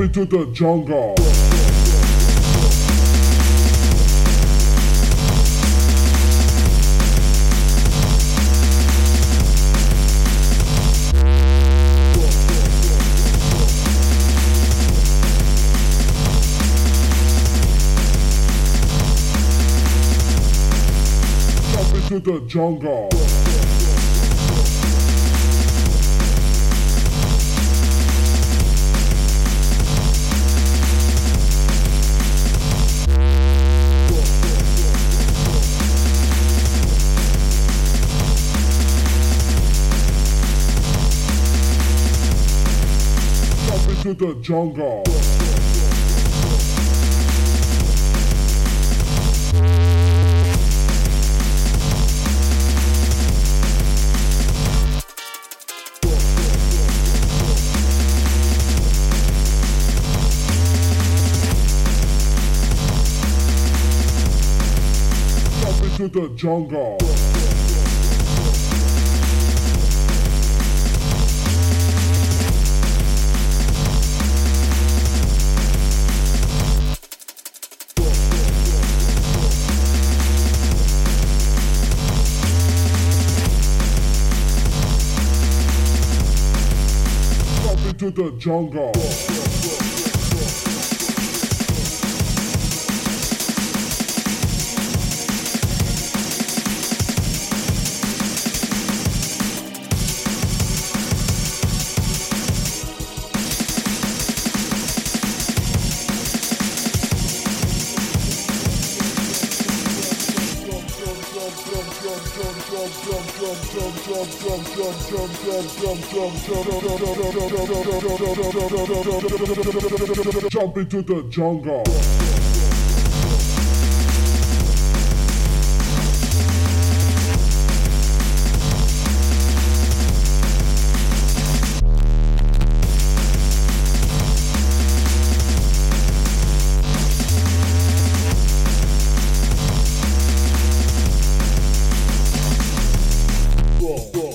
into the jungle. Jump into the jungle. Into the jungle. Into the jungle. Into the jungle. Jump into the jungle. Cool.